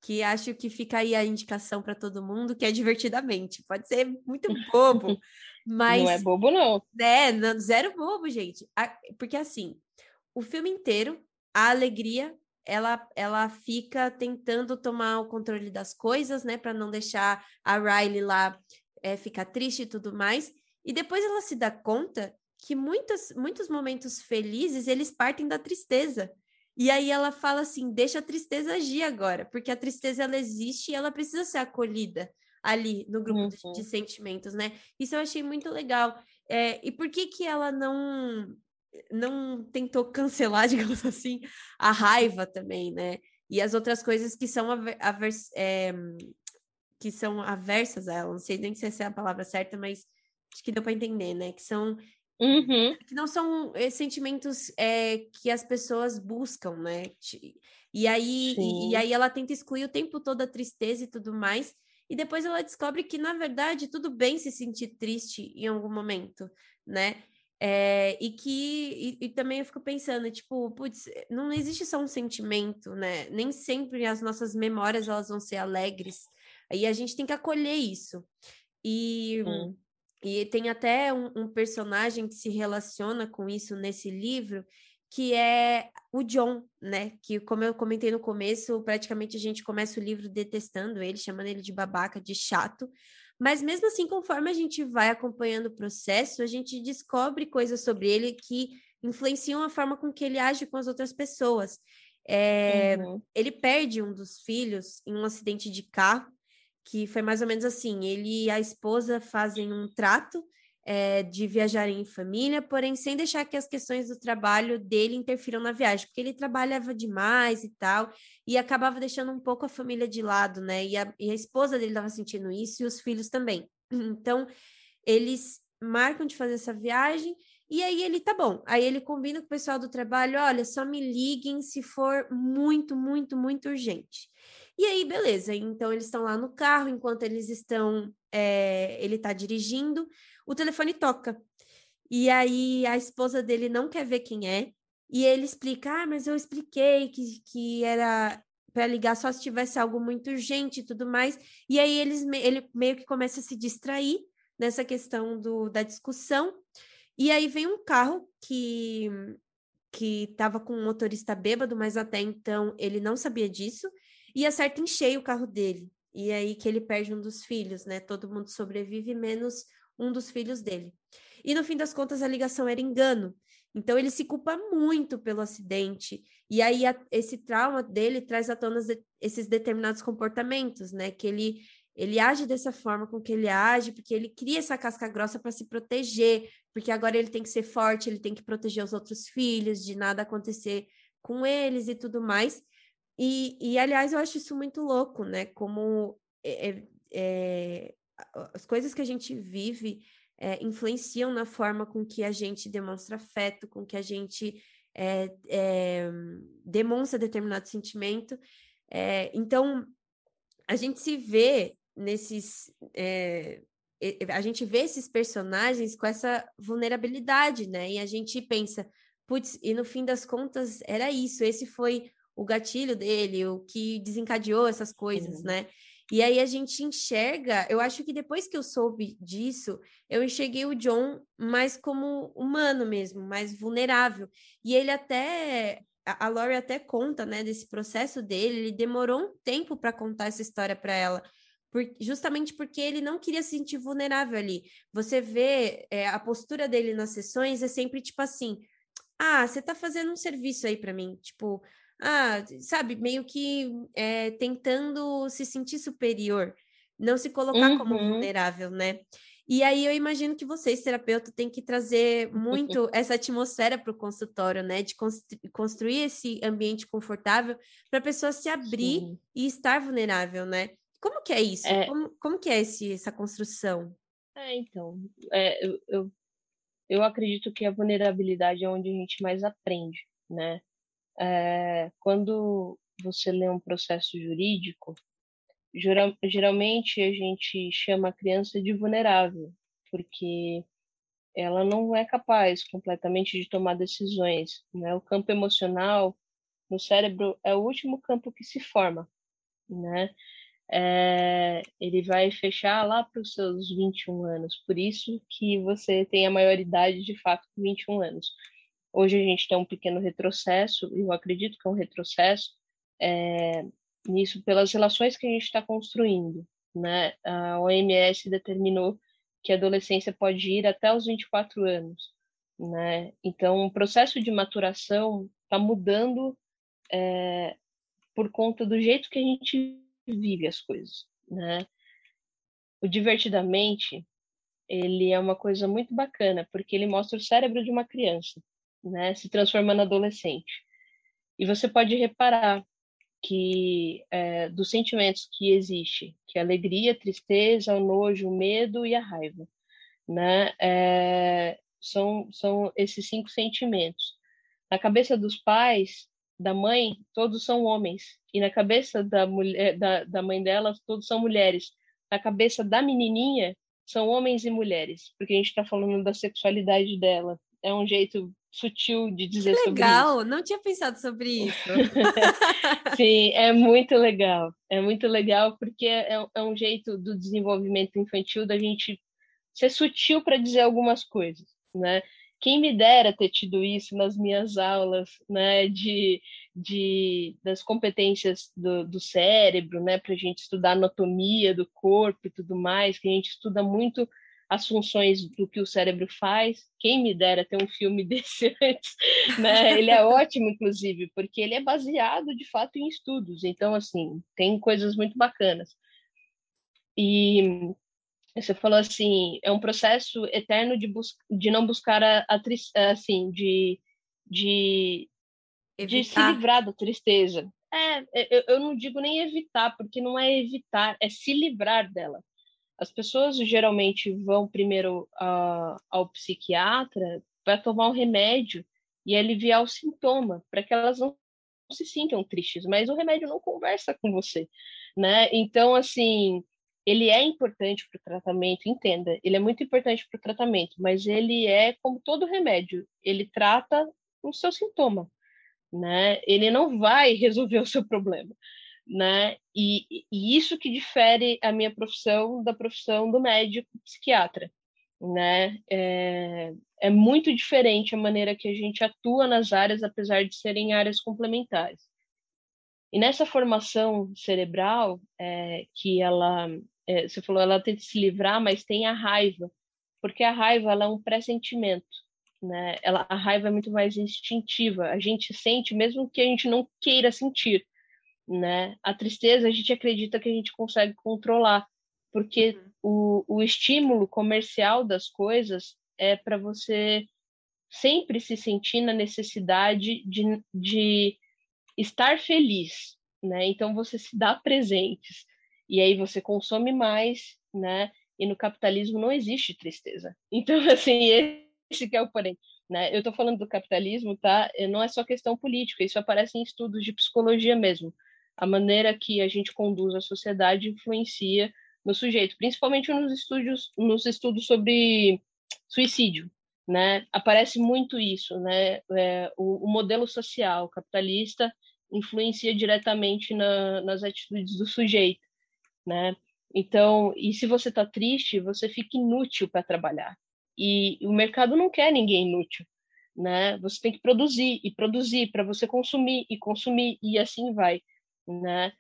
que acho que fica aí a indicação para todo mundo, que é divertidamente. Pode ser muito bobo, mas. Não é bobo, não. É, não, zero bobo, gente. Porque assim, o filme inteiro, a alegria, ela, ela fica tentando tomar o controle das coisas, né, para não deixar a Riley lá é, ficar triste e tudo mais. E depois ela se dá conta que muitos, muitos momentos felizes eles partem da tristeza. E aí ela fala assim: deixa a tristeza agir agora, porque a tristeza ela existe e ela precisa ser acolhida ali no grupo uhum. de, de, sentimentos, né? Isso eu achei muito legal. É, e por que que ela não não tentou cancelar, digamos assim, a raiva também, né? E as outras coisas que são aver, é, que são aversas a ela, não sei nem se essa é a palavra certa, mas acho que deu para entender, né? Que são Uhum. Que não são é, sentimentos é, que as pessoas buscam, né? E aí, e, e, aí ela tenta excluir o tempo todo a tristeza e tudo mais. E depois ela descobre que, na verdade, tudo bem se sentir triste em algum momento, né? É, e que e, e, também eu fico pensando, tipo, putz, não existe só um sentimento, né? Nem sempre as nossas memórias elas vão ser alegres. Aí a gente tem que acolher isso. E hum. E tem até um, um, personagem que se relaciona com isso nesse livro, que é o John, né? Que, como eu comentei no começo, praticamente a gente começa o livro detestando ele, chamando ele de babaca, de chato. Mas mesmo assim, conforme a gente vai acompanhando o processo, a gente descobre coisas sobre ele que influenciam a forma com que ele age com as outras pessoas. É, uhum. Ele perde um dos filhos em um acidente de carro que foi mais ou menos assim: ele e a esposa fazem um trato é, de viajarem em família, porém sem deixar que as questões do trabalho dele interfiram na viagem, porque ele trabalhava demais e tal, e acabava deixando um pouco a família de lado, né? E a, e a esposa dele estava sentindo isso e os filhos também. Então, eles marcam de fazer essa viagem. E aí ele tá bom. Aí ele combina com o pessoal do trabalho: olha, só me liguem se for muito, muito, muito urgente. E aí, beleza. Então, eles estão lá no carro, enquanto eles estão. É, ele está dirigindo, o telefone toca. E aí, a esposa dele não quer ver quem é. E ele explica: Ah, mas eu expliquei que, que era para ligar só se tivesse algo muito urgente e tudo mais. E aí, eles, ele meio que começa a se distrair nessa questão do, da discussão. E aí, vem um carro que que estava com um motorista bêbado, mas até então ele não sabia disso e acerta em cheio o carro dele. E é aí que ele perde um dos filhos, né? Todo mundo sobrevive, menos um dos filhos dele. E no fim das contas, a ligação era engano. Então ele se culpa muito pelo acidente. E aí a, esse trauma dele traz à tona esses determinados comportamentos, né? Que ele ele age dessa forma com que ele age, porque ele cria essa casca grossa para se proteger, porque agora ele tem que ser forte, ele tem que proteger os outros filhos, de nada acontecer com eles e tudo mais. E, e aliás, eu acho isso muito louco, né? Como é, é, as coisas que a gente vive é, influenciam na forma com que a gente demonstra afeto, com que a gente é, é, demonstra determinado sentimento. É, então, a gente se vê nesses. A gente vê esses personagens com essa vulnerabilidade, né? E a gente pensa, putz, e no fim das contas era isso, esse foi o gatilho dele, o que desencadeou essas coisas, uhum. né? E aí a gente enxerga, eu acho que depois que eu soube disso, eu enxerguei o John mais como humano mesmo, mais vulnerável. E ele até a Lori até conta, né, desse processo dele, ele demorou um tempo para contar essa história para ela, por, justamente porque ele não queria se sentir vulnerável ali. Você vê é, a postura dele nas sessões é sempre tipo assim: ah, você tá fazendo um serviço aí para mim, tipo, ah, sabe, meio que é, tentando se sentir superior, não se colocar uhum. como vulnerável, né? E aí eu imagino que vocês, terapeuta, têm que trazer muito essa atmosfera para o consultório, né? De construir esse ambiente confortável para a pessoa se abrir Sim. e estar vulnerável, né? Como que é isso? É... Como, como que é esse, essa construção? É, então, é, eu, eu, eu acredito que a vulnerabilidade é onde a gente mais aprende, né? É, quando você lê um processo jurídico, geral, geralmente a gente chama a criança de vulnerável, porque ela não é capaz completamente de tomar decisões. Né? O campo emocional no cérebro é o último campo que se forma. Né? É, ele vai fechar lá para os seus 21 anos, por isso que você tem a maioridade de fato com 21 anos. Hoje a gente tem um pequeno retrocesso, e eu acredito que é um retrocesso é, nisso pelas relações que a gente está construindo. Né? A OMS determinou que a adolescência pode ir até os 24 anos. Né? Então, o processo de maturação está mudando é, por conta do jeito que a gente vive as coisas. Né? O Divertidamente, ele é uma coisa muito bacana, porque ele mostra o cérebro de uma criança né, se transformando adolescente. E você pode reparar que é, dos sentimentos que existe, que é alegria, tristeza, o nojo, o medo e a raiva, né, é, são são esses cinco sentimentos. Na cabeça dos pais, da mãe, todos são homens, e na cabeça da mulher, da, da mãe delas, todos são mulheres. Na cabeça da menininha, são homens e mulheres, porque a gente está falando da sexualidade dela. É um jeito sutil de dizer que sobre legal, não tinha pensado sobre isso. Sim, é muito legal. É muito legal porque é, é um jeito do desenvolvimento infantil da gente ser sutil para dizer algumas coisas, né? Quem me dera ter tido isso nas minhas aulas, né, de, de das competências do, do cérebro, né, para a gente estudar anatomia do corpo e tudo mais, que a gente estuda muito as funções do que o cérebro faz. Quem me dera ter um filme desse antes, né? Ele é ótimo, inclusive, porque ele é baseado de fato em estudos. Então, assim, tem coisas muito bacanas. E você falou assim, é um processo eterno de, bus de não buscar a, a assim, de, de, de se livrar da tristeza. É, eu, eu não digo nem evitar, porque não é evitar, é se livrar dela. As pessoas geralmente vão primeiro uh, ao psiquiatra para tomar um remédio e aliviar o sintoma, para que elas não se sintam tristes, mas o remédio não conversa com você, né? Então, assim, ele é importante para o tratamento, entenda, ele é muito importante para o tratamento, mas ele é como todo remédio, ele trata o seu sintoma, né? Ele não vai resolver o seu problema né? E, e, isso que difere a minha profissão da profissão do médico psiquiatra, né? É, é muito diferente a maneira que a gente atua nas áreas, apesar de serem áreas complementares. E nessa formação cerebral, é, que ela, é, você falou, ela tenta se livrar, mas tem a raiva, porque a raiva ela é um pressentimento, né? Ela, a raiva é muito mais instintiva, a gente sente mesmo que a gente não queira sentir né? A tristeza a gente acredita que a gente consegue controlar, Porque uhum. o, o estímulo comercial das coisas é para você sempre se sentir na necessidade de, de estar feliz, né? Então você se dá presentes e aí você consome mais, né? E no capitalismo não existe tristeza. Então assim, esse que é o porém, né? Eu estou falando do capitalismo, tá? Não é só questão política, isso aparece em estudos de psicologia mesmo. A maneira que a gente conduz a sociedade influencia no sujeito, principalmente nos estudos, nos estudos sobre suicídio, né? Aparece muito isso, né? É, o, o, modelo social capitalista influencia diretamente na, nas atitudes do sujeito, né? Então, e se você está triste, você fica inútil para trabalhar. E o mercado não quer ninguém inútil, né? Você tem que produzir e produzir para você consumir e consumir e assim vai, né?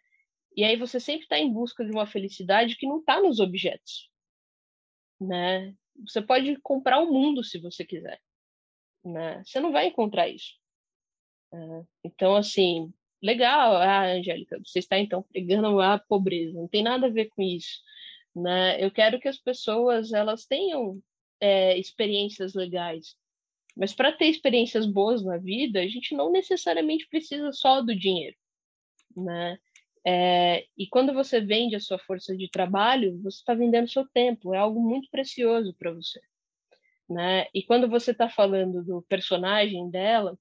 E aí você sempre está em busca de uma felicidade que não está nos objetos, né? Você pode comprar o mundo se você quiser, né? Você não vai encontrar isso. Né? Então, assim, legal, ah, Angélica, você está então pregando a pobreza. Não tem nada a ver com isso, né? Eu quero que as pessoas elas tenham é, experiências legais. Mas para ter experiências boas na vida, a gente não necessariamente precisa só do dinheiro, né? É, e quando você vende a sua força de trabalho, você está vendendo seu tempo, é algo muito precioso para você. Né? E quando você está falando do personagem dela,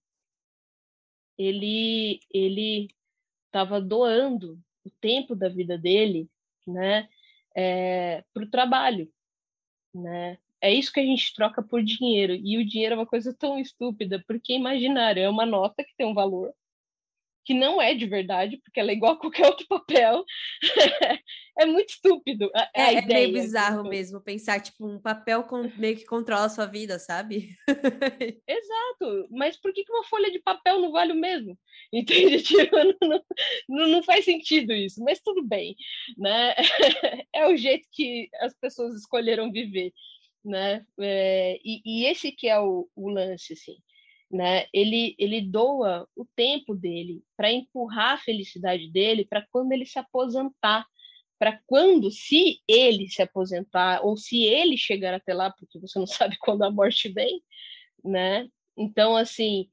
ele ele estava doando o tempo da vida dele, né, é, para o trabalho, né? É isso que a gente troca por dinheiro e o dinheiro é uma coisa tão estúpida porque imaginário é uma nota que tem um valor que não é de verdade, porque ela é igual a qualquer outro papel. é muito estúpido. É, é meio bizarro mesmo pensar, tipo, um papel com, meio que controla a sua vida, sabe? Exato. Mas por que uma folha de papel não vale o mesmo? Entende? Tipo, não, não, não faz sentido isso, mas tudo bem, né? é o jeito que as pessoas escolheram viver, né? É, e, e, esse que é o, o lance, assim né? Ele ele doa o tempo dele para empurrar a felicidade dele para quando ele se aposentar, para quando se ele se aposentar ou se ele chegar até lá, porque você não sabe quando a morte vem, né? Então assim,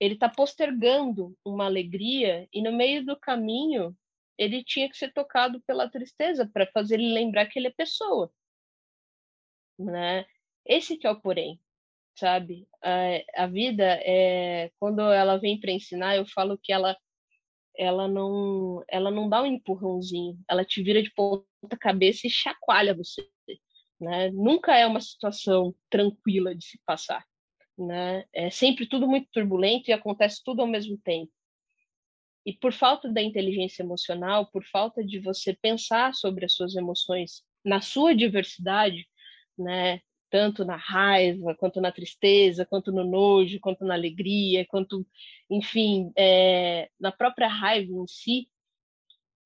ele está postergando uma alegria e no meio do caminho ele tinha que ser tocado pela tristeza para fazer ele lembrar que ele é pessoa, né? Esse que é o porém, sabe? A, a vida é quando ela vem para ensinar, eu falo que ela ela não ela não dá um empurrãozinho, ela te vira de ponta cabeça e chacoalha você, né? Nunca é uma situação tranquila de se passar, né? É sempre tudo muito turbulento e acontece tudo ao mesmo tempo. E por falta da inteligência emocional, por falta de você pensar sobre as suas emoções na sua diversidade, né? Tanto na raiva, quanto na tristeza, quanto no nojo, quanto na alegria, quanto, enfim, é, na própria raiva em si,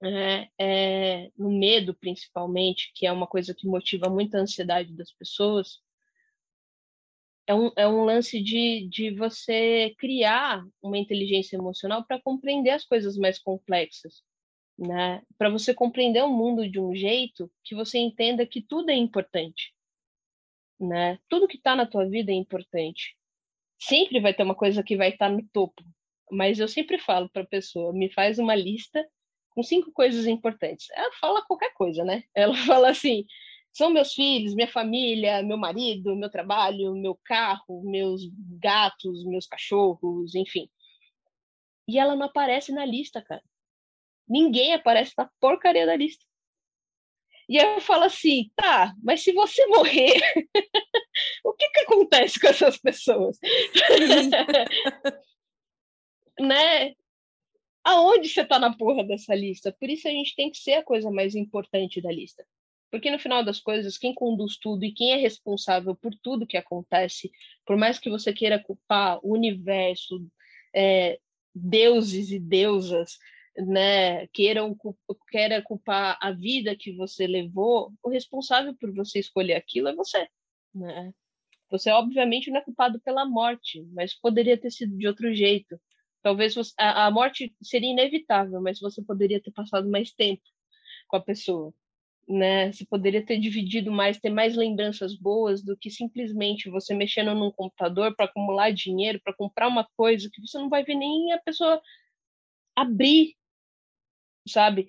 é, é, no medo principalmente, que é uma coisa que motiva muita ansiedade das pessoas, é um, é um lance de, de você criar uma inteligência emocional para compreender as coisas mais complexas, né? Para você compreender o mundo de um jeito que você entenda que tudo é importante né? Tudo que está na tua vida é importante. Sempre vai ter uma coisa que vai estar tá no topo, mas eu sempre falo para a pessoa, me faz uma lista com cinco coisas importantes. Ela fala qualquer coisa, né? Ela fala assim: são meus filhos, minha família, meu marido, meu trabalho, meu carro, meus gatos, meus cachorros, enfim. E ela não aparece na lista, cara. Ninguém aparece na porcaria da lista. E aí eu falo assim, tá, mas se você morrer, o que, que acontece com essas pessoas? né? Aonde você tá na porra dessa lista? Por isso a gente tem que ser a coisa mais importante da lista. Porque no final das coisas, quem conduz tudo e quem é responsável por tudo que acontece, por mais que você queira culpar o universo, é, deuses e deusas, né, queiram queira culpar a vida que você levou, o responsável por você escolher aquilo é você, né? Você obviamente não é culpado pela morte, mas poderia ter sido de outro jeito. Talvez você, a, a morte seria inevitável, mas você poderia ter passado mais tempo com a pessoa, né? Você poderia ter dividido mais, ter mais lembranças boas do que simplesmente você mexendo num computador para acumular dinheiro, para comprar uma coisa que você não vai ver nem a pessoa abrir, sabe?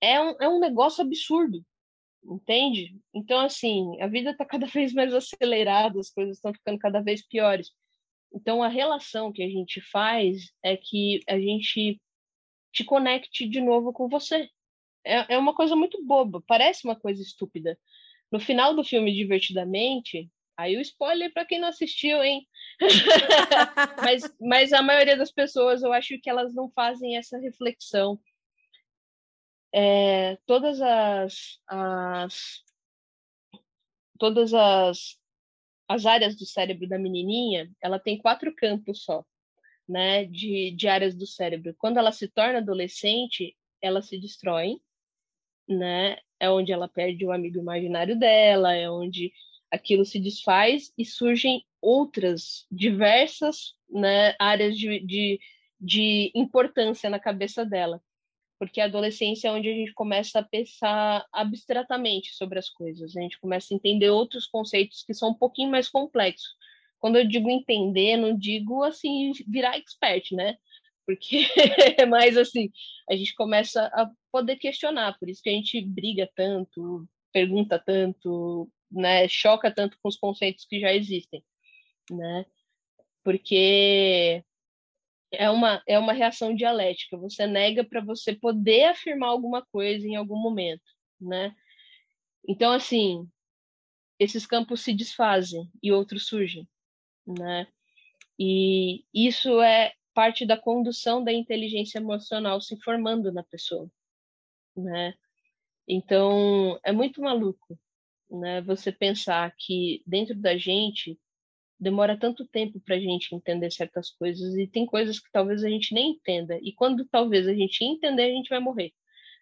É um, é um negócio absurdo, entende? Então, assim, a vida está cada vez mais acelerada, as coisas estão ficando cada vez piores. Então, a relação que a gente faz é que a gente te conecte de novo com você. É, é uma coisa muito boba, parece uma coisa estúpida. No final do filme Divertidamente, aí o spoiler para quem não assistiu, hein? mas, mas a maioria das pessoas, eu acho que elas não fazem essa reflexão. É, todas as, as todas as, as áreas do cérebro da menininha, ela tem quatro campos só, né, de, de áreas do cérebro. Quando ela se torna adolescente, elas se destroem, né? É onde ela perde o amigo imaginário dela, é onde aquilo se desfaz e surgem outras diversas né, áreas de, de, de importância na cabeça dela. Porque a adolescência é onde a gente começa a pensar abstratamente sobre as coisas, a gente começa a entender outros conceitos que são um pouquinho mais complexos. Quando eu digo entender, não digo assim virar expert, né? Porque é mais assim, a gente começa a poder questionar, por isso que a gente briga tanto, pergunta tanto, né, choca tanto com os conceitos que já existem, né? Porque é uma, é uma reação dialética, você nega para você poder afirmar alguma coisa em algum momento, né? Então, assim, esses campos se desfazem e outros surgem, né? E isso é parte da condução da inteligência emocional se formando na pessoa, né? Então, é muito maluco, né? Você pensar que dentro da gente demora tanto tempo para a gente entender certas coisas e tem coisas que talvez a gente nem entenda e quando talvez a gente entender a gente vai morrer,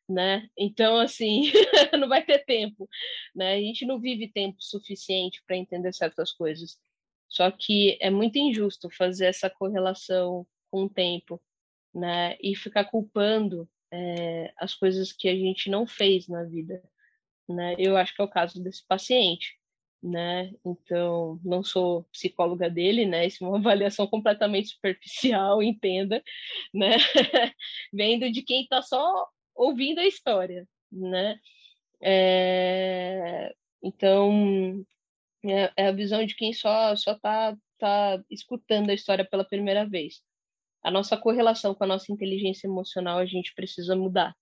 né? Então assim não vai ter tempo, né? A gente não vive tempo suficiente para entender certas coisas. Só que é muito injusto fazer essa correlação com o tempo, né? E ficar culpando é, as coisas que a gente não fez na vida, né? Eu acho que é o caso desse paciente, né? Então, não sou psicóloga dele, né? Isso é uma avaliação completamente superficial, entenda, né? Vendo de quem está só ouvindo a história, né? É... Então, é, é a visão de quem só só está tá escutando a história pela primeira vez a nossa correlação com a nossa inteligência emocional a gente precisa mudar.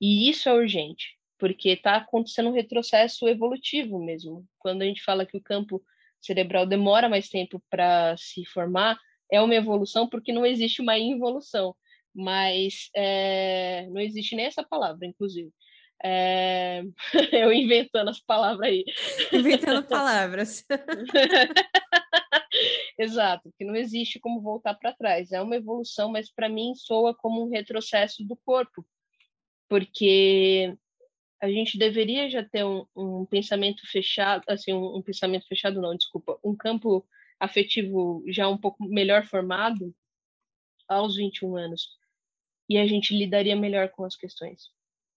E isso é urgente, porque está acontecendo um retrocesso evolutivo mesmo. Quando a gente fala que o campo cerebral demora mais tempo para se formar, é uma evolução porque não existe uma involução, mas é, não existe nem essa palavra, inclusive. É... eu inventando as palavras aí. Inventando palavras. Exato, que não existe como voltar para trás. É uma evolução, mas para mim soa como um retrocesso do corpo, porque a gente deveria já ter um, um pensamento fechado, assim, um, um, pensamento fechado não, desculpa, um campo afetivo já um pouco melhor formado aos 21 anos. E a gente lidaria melhor com as questões,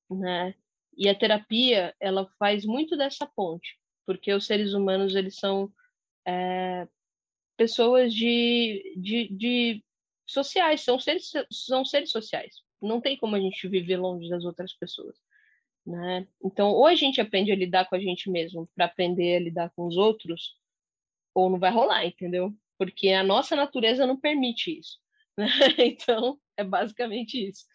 né? E a terapia, ela faz muito dessa ponte, porque os seres humanos, eles são é, pessoas de, de, de sociais, são seres, são seres sociais. Não tem como a gente viver longe das outras pessoas. Né? Então, ou a gente aprende a lidar com a gente mesmo para aprender a lidar com os outros, ou não vai rolar, entendeu? Porque a nossa natureza não permite isso. Né? Então, é basicamente isso.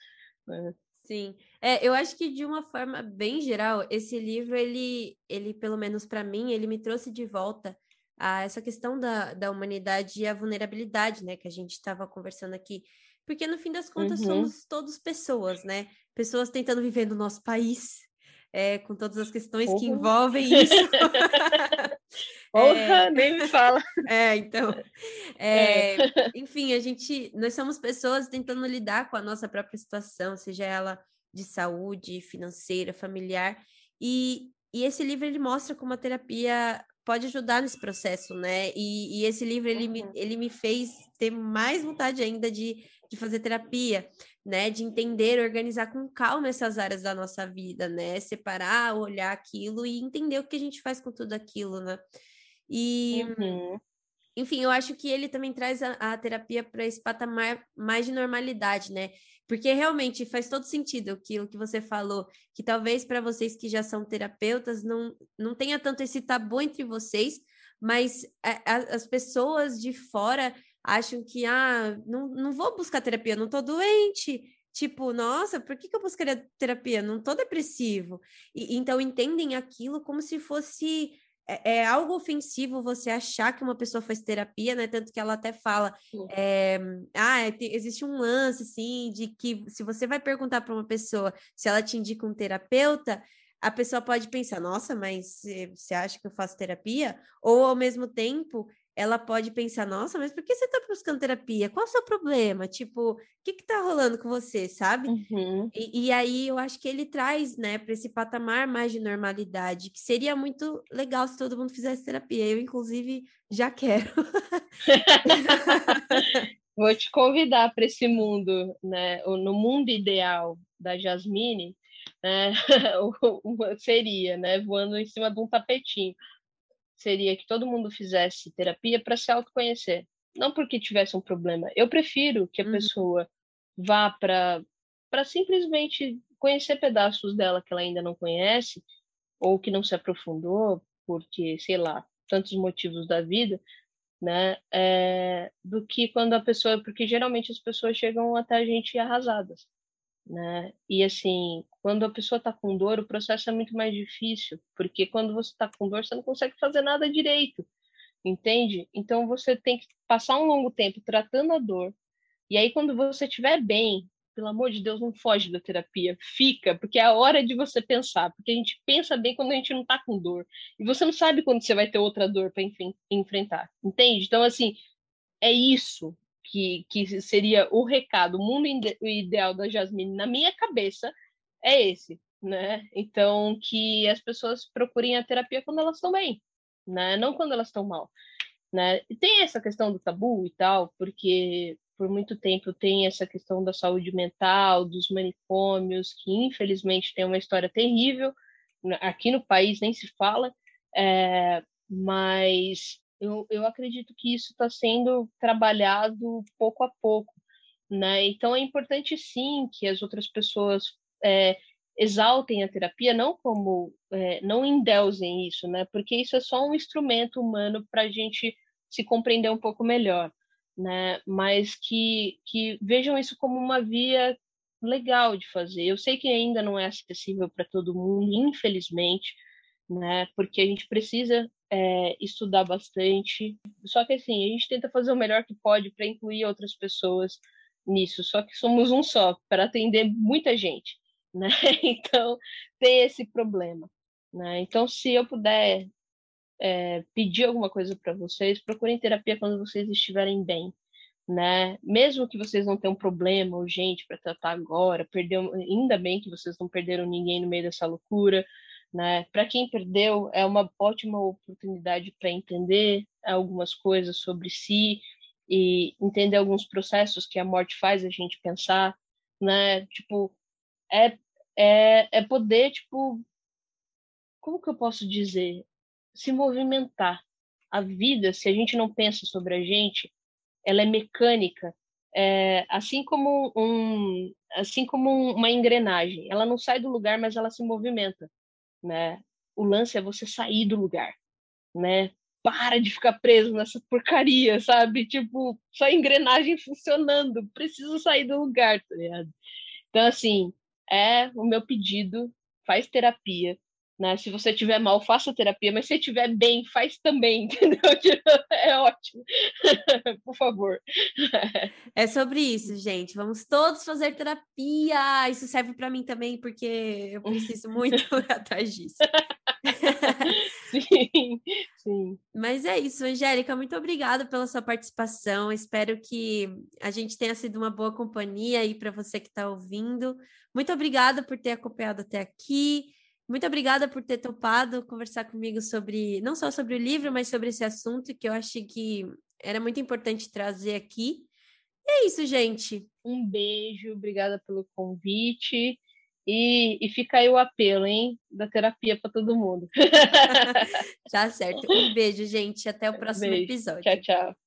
Né? Sim, é, eu acho que de uma forma bem geral, esse livro, ele, ele pelo menos para mim, ele me trouxe de volta a essa questão da, da humanidade e a vulnerabilidade, né, que a gente estava conversando aqui. Porque no fim das contas uhum. somos todos pessoas, né? Pessoas tentando viver no nosso país, é, com todas as questões uhum. que envolvem isso. Porra, é, nem me fala. É, então. É, é. Enfim, a gente. Nós somos pessoas tentando lidar com a nossa própria situação, seja ela de saúde, financeira, familiar. E, e esse livro ele mostra como a terapia pode ajudar nesse processo, né? E, e esse livro, ele, uhum. me, ele me fez ter mais vontade ainda de, de fazer terapia, né? De entender, organizar com calma essas áreas da nossa vida, né? Separar, olhar aquilo e entender o que a gente faz com tudo aquilo, né? E, uhum. enfim, eu acho que ele também traz a, a terapia para esse patamar mais de normalidade, né? Porque realmente faz todo sentido aquilo que você falou, que talvez para vocês que já são terapeutas não, não tenha tanto esse tabu entre vocês, mas a, a, as pessoas de fora acham que, ah, não, não vou buscar terapia, não tô doente. Tipo, nossa, por que, que eu buscaria terapia? Não tô depressivo. E, então entendem aquilo como se fosse é, é, algo ofensivo você achar que uma pessoa faz terapia, né? Tanto que ela até fala, é, ah, é, existe um lance, assim, de que se você vai perguntar para uma pessoa se ela te indica um terapeuta, a pessoa pode pensar, nossa, mas você acha que eu faço terapia? Ou ao mesmo tempo, ela pode pensar, nossa, mas por que você está buscando terapia? Qual é o seu problema? Tipo, o que que tá rolando com você, sabe? Uhum. E, e, aí eu acho que ele traz, né, para esse patamar mais de normalidade, que seria muito legal se todo mundo fizesse terapia. Eu, inclusive, já quero. Vou te convidar para esse mundo, né? No mundo ideal da Jasmine, né? seria, né? Voando em cima de um tapetinho seria que todo mundo fizesse terapia para se autoconhecer, não porque tivesse um problema. Eu prefiro que a uhum. pessoa vá para para simplesmente conhecer pedaços dela que ela ainda não conhece ou que não se aprofundou porque, sei lá, tantos motivos da vida, né? É, do que quando a pessoa, porque geralmente as pessoas chegam até a gente arrasadas né? E assim, quando a pessoa está com dor, o processo é muito mais difícil, porque quando você está com dor, você não consegue fazer nada direito, entende? Então você tem que passar um longo tempo tratando a dor. E aí quando você estiver bem, pelo amor de Deus, não foge da terapia, fica, porque é a hora de você pensar, porque a gente pensa bem quando a gente não está com dor. E você não sabe quando você vai ter outra dor para enfrentar, entende? Então assim, é isso, que, que seria o recado, o mundo ideal da Jasmine na minha cabeça é esse, né? Então, que as pessoas procurem a terapia quando elas estão bem, né? Não quando elas estão mal, né? E tem essa questão do tabu e tal, porque por muito tempo tem essa questão da saúde mental, dos manicômios, que infelizmente tem uma história terrível, né? aqui no país nem se fala, é, mas eu, eu acredito que isso está sendo trabalhado pouco a pouco, né? Então é importante sim que as outras pessoas é, exaltem a terapia, não como é, não endeusem isso, né? Porque isso é só um instrumento humano para a gente se compreender um pouco melhor, né? Mas que que vejam isso como uma via legal de fazer. Eu sei que ainda não é acessível para todo mundo, infelizmente, né? Porque a gente precisa é, estudar bastante. Só que assim, a gente tenta fazer o melhor que pode para incluir outras pessoas nisso. Só que somos um só para atender muita gente, né? Então tem esse problema, né? Então se eu puder é, pedir alguma coisa para vocês, procurem terapia quando vocês estiverem bem. Né? Mesmo que vocês não tenham um problema urgente para tratar agora, perdeu, ainda bem que vocês não perderam ninguém no meio dessa loucura, né? Para quem perdeu, é uma ótima oportunidade para entender algumas coisas sobre si e entender alguns processos que a morte faz a gente pensar, né? Tipo, é, é, é poder, tipo, como que eu posso dizer? Se movimentar. A vida, se a gente não pensa sobre a gente, ela é mecânica, é, assim como um, assim como uma engrenagem. Ela não sai do lugar, mas ela se movimenta né? O lance é você sair do lugar, né? Para de ficar preso nessa porcaria, sabe? Tipo, só engrenagem funcionando, preciso sair do lugar, tá ligado? Então, assim, é o meu pedido, faz terapia, né? Se você tiver mal, faça terapia, mas se estiver bem, faz também, entendeu? É ótimo. Por favor. É sobre isso, gente. Vamos todos fazer terapia. Isso serve para mim também, porque eu preciso muito atrás disso. Sim, sim. Mas é isso, Angélica. Muito obrigada pela sua participação. Espero que a gente tenha sido uma boa companhia aí para você que está ouvindo. Muito obrigada por ter acompanhado até aqui. Muito obrigada por ter topado conversar comigo sobre, não só sobre o livro, mas sobre esse assunto que eu achei que era muito importante trazer aqui. E é isso, gente. Um beijo, obrigada pelo convite. E, e fica aí o apelo, hein? Da terapia para todo mundo. tá certo. Um beijo, gente. Até o próximo beijo. episódio. Tchau, tchau.